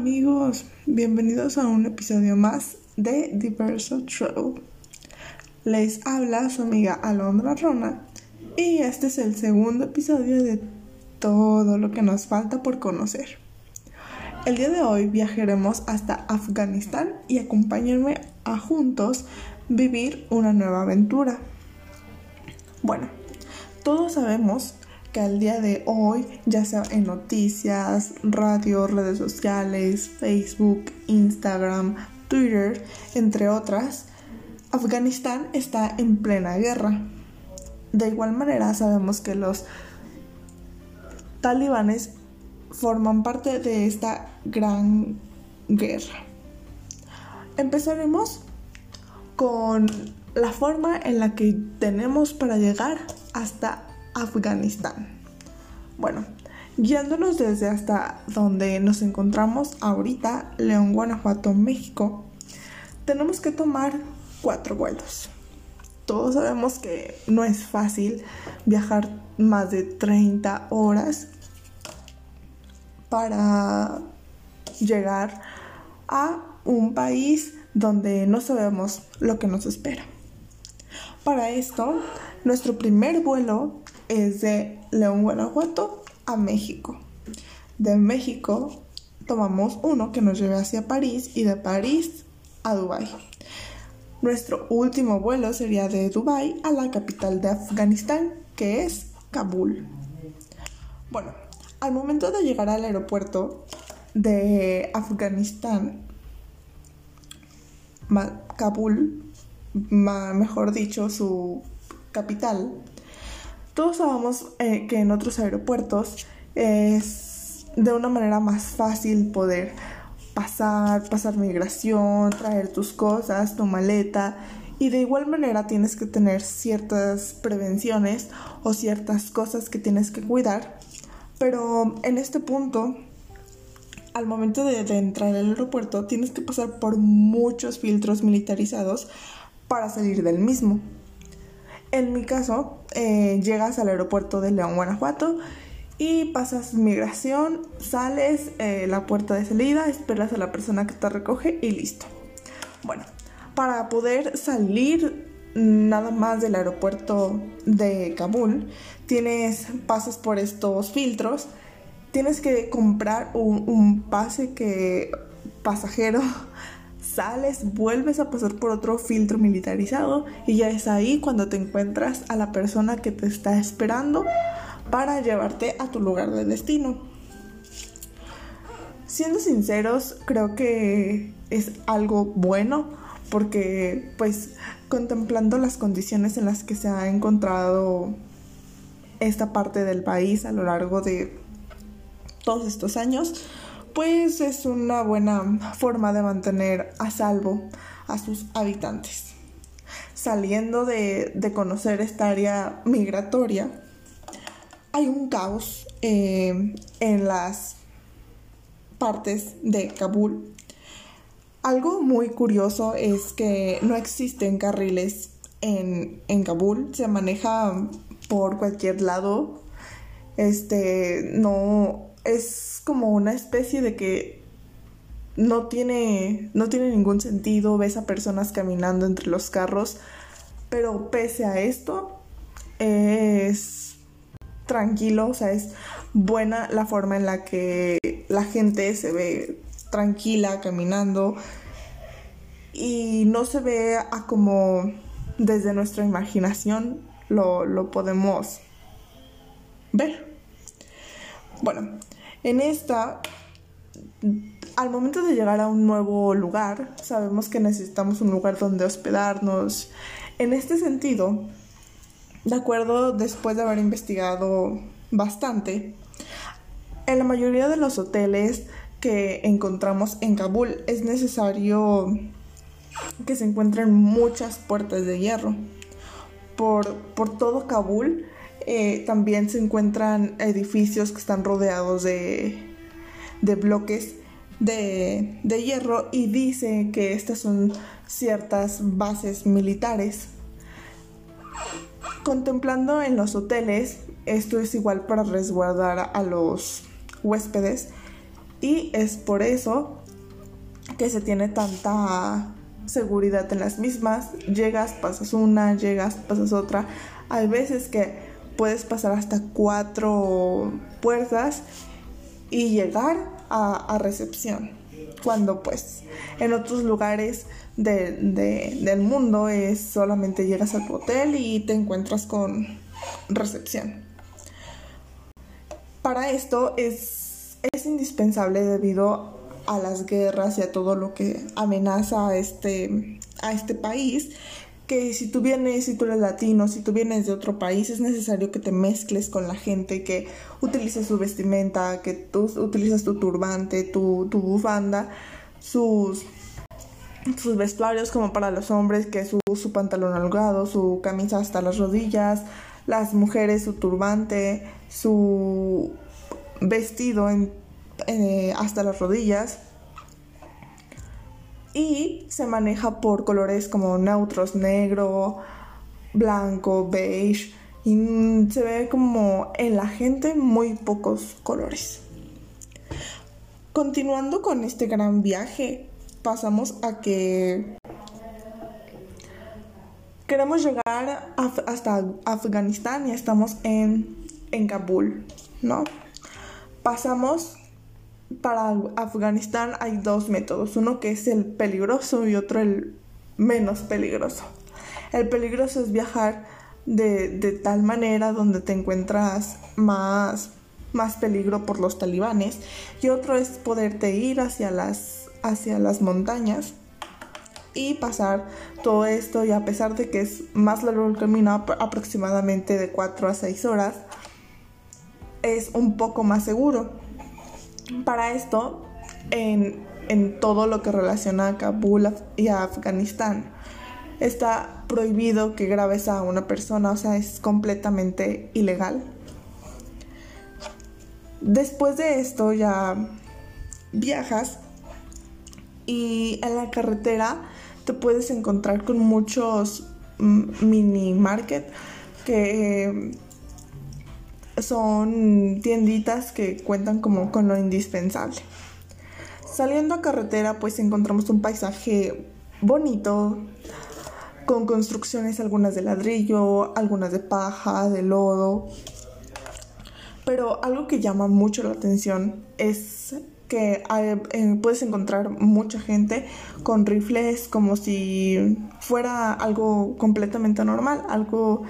amigos, bienvenidos a un episodio más de Diverso Travel. Les habla su amiga Alondra Rona y este es el segundo episodio de todo lo que nos falta por conocer. El día de hoy viajaremos hasta Afganistán y acompáñenme a juntos vivir una nueva aventura. Bueno, todos sabemos que al día de hoy, ya sea en noticias, radio, redes sociales, Facebook, Instagram, Twitter, entre otras, Afganistán está en plena guerra. De igual manera sabemos que los talibanes forman parte de esta gran guerra. Empezaremos con la forma en la que tenemos para llegar hasta Afganistán. Bueno, guiándonos desde hasta donde nos encontramos ahorita, León, Guanajuato, México, tenemos que tomar cuatro vuelos. Todos sabemos que no es fácil viajar más de 30 horas para llegar a un país donde no sabemos lo que nos espera. Para esto, nuestro primer vuelo es de León, Guanajuato a México. De México tomamos uno que nos lleve hacia París y de París a Dubái. Nuestro último vuelo sería de Dubái a la capital de Afganistán, que es Kabul. Bueno, al momento de llegar al aeropuerto de Afganistán, Kabul, mejor dicho, su capital, todos sabemos eh, que en otros aeropuertos es de una manera más fácil poder pasar, pasar migración, traer tus cosas, tu maleta y de igual manera tienes que tener ciertas prevenciones o ciertas cosas que tienes que cuidar. Pero en este punto, al momento de, de entrar al aeropuerto, tienes que pasar por muchos filtros militarizados para salir del mismo. En mi caso, eh, llegas al aeropuerto de León, Guanajuato y pasas migración, sales, eh, la puerta de salida, esperas a la persona que te recoge y listo. Bueno, para poder salir nada más del aeropuerto de Kabul, tienes, pasas por estos filtros, tienes que comprar un, un pase que pasajero sales, vuelves a pasar por otro filtro militarizado y ya es ahí cuando te encuentras a la persona que te está esperando para llevarte a tu lugar de destino. Siendo sinceros, creo que es algo bueno porque pues contemplando las condiciones en las que se ha encontrado esta parte del país a lo largo de todos estos años, pues es una buena forma de mantener a salvo a sus habitantes. Saliendo de, conocer esta área migratoria, hay un caos eh, en las partes de Kabul. Algo muy curioso es que no existen carriles en, en Kabul, se maneja por cualquier lado. Este, no, es como una especie de que no tiene, no tiene ningún sentido, ves a personas caminando entre los carros, pero pese a esto es tranquilo, o sea, es buena la forma en la que la gente se ve tranquila caminando y no se ve a como desde nuestra imaginación lo, lo podemos ver. Bueno, en esta, al momento de llegar a un nuevo lugar, sabemos que necesitamos un lugar donde hospedarnos. En este sentido, de acuerdo, después de haber investigado bastante, en la mayoría de los hoteles que encontramos en Kabul es necesario que se encuentren muchas puertas de hierro. Por, por todo Kabul eh, también se encuentran edificios que están rodeados de, bloques de, de, hierro y dice que estas son ciertas bases militares. Contemplando en los hoteles, esto es igual para resguardar a los huéspedes. Y es por eso que se tiene tanta seguridad en las mismas. Llegas, pasas una, llegas, pasas otra. Hay veces que puedes pasar hasta cuatro puertas y llegar a, recepción. Cuando pues en otros lugares del mundo es solamente llegas a tu hotel y te encuentras con recepción. Para esto es, es indispensable debido a las guerras y a todo lo que amenaza este, a este país, que si tú vienes, si tú eres latino, si tú vienes de otro país, es necesario que te mezcles con la gente, que utilices su vestimenta, que tú utilizas tu turbante, tu, tu bufanda, sus, sus vestuarios como para los hombres, que su, su pantalón holgado, su camisa hasta las rodillas, las mujeres su turbante, su vestido en eh, hasta las rodillas. Y se maneja por colores como neutros, negro, blanco, beige. Y se ve como en la gente muy pocos colores. Continuando con este gran viaje, pasamos a que queremos llegar hasta Afganistán y estamos en, en Kabul, ¿no? Pasamos para Afganistán hay dos métodos, uno que es el peligroso y otro el menos peligroso. El peligroso es viajar de, tal manera donde te encuentras más, más peligro por los talibanes y otro es poderte ir hacia las, hacia las montañas y pasar todo esto y a pesar de que es más largo el camino aproximadamente de 4 a 6 horas es un poco más seguro para esto, en, todo lo que relaciona a Kabul y a Afganistán, está prohibido que grabes a una persona, o sea, es completamente ilegal. Después de esto ya viajas y en la carretera te puedes encontrar con muchos mm, mini market que son tienditas que cuentan como con lo indispensable. Saliendo a carretera pues encontramos un paisaje bonito, con construcciones algunas de ladrillo, algunas de paja, de lodo. Pero algo que llama mucho la atención es que eh, puedes encontrar mucha gente con rifles como si fuera algo completamente normal, algo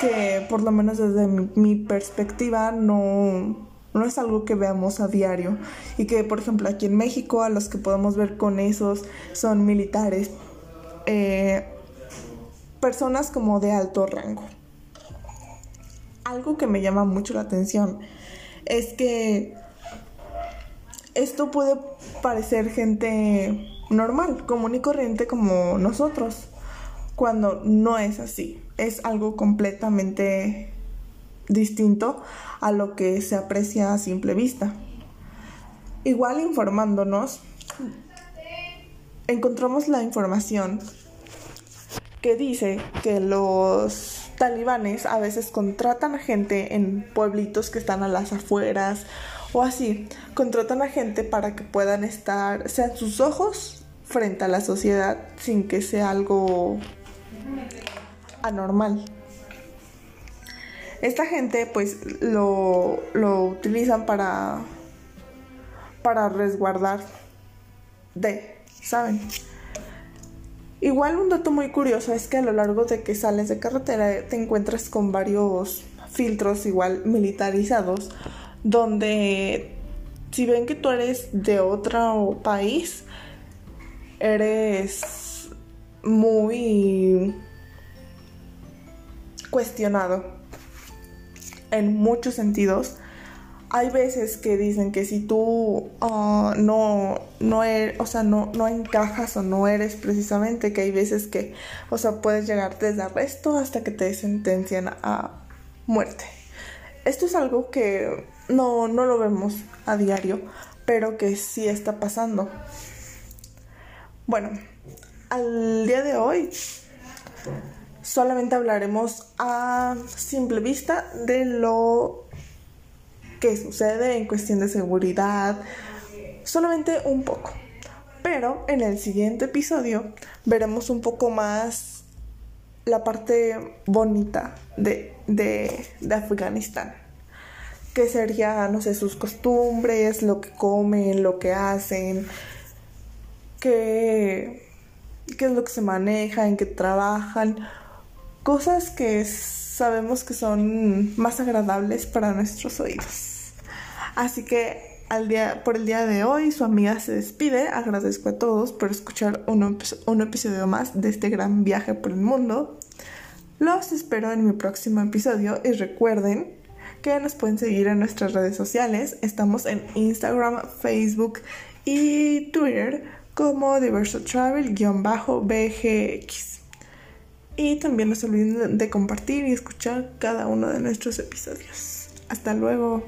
que por lo menos desde mi, perspectiva no, no es algo que veamos a diario y que por ejemplo aquí en México a los que podemos ver con esos son militares, eh, personas como de alto rango. Algo que me llama mucho la atención es que esto puede parecer gente normal, común y corriente como nosotros, cuando no es así es algo completamente distinto a lo que se aprecia a simple vista. Igual informándonos, encontramos la información que dice que los talibanes a veces contratan a gente en pueblitos que están a las afueras o así, contratan a gente para que puedan estar, sean sus ojos frente a la sociedad sin que sea algo anormal. Esta gente pues lo, lo utilizan para, para resguardar de, ¿saben? Igual un dato muy curioso es que a lo largo de que sales de carretera te encuentras con varios filtros igual militarizados donde si ven que tú eres de otro país eres muy cuestionado en muchos sentidos. Hay veces que dicen que si tú ah, no, no, eres, o sea, no, no encajas o no eres precisamente, que hay veces que, o sea, puedes llegar desde arresto hasta que te sentencian a muerte. Esto es algo que no, no lo vemos a diario, pero que sí está pasando. Bueno, al día de hoy solamente hablaremos a simple vista de lo que sucede en cuestión de seguridad, solamente un poco. Pero en el siguiente episodio veremos un poco más la parte bonita de, de, de Afganistán. Que sería, no sé, sus costumbres, lo que comen, lo que hacen, qué, qué es lo que se maneja, en qué trabajan. Cosas que sabemos que son más agradables para nuestros oídos. Así que al día, por el día de hoy su amiga se despide. Agradezco a todos por escuchar un, un episodio más de este gran viaje por el mundo. Los espero en mi próximo episodio y recuerden que nos pueden seguir en nuestras redes sociales. Estamos en Instagram, Facebook y Twitter como Diverso Travel-BGX. Y también no se olviden de compartir y escuchar cada uno de nuestros episodios. Hasta luego.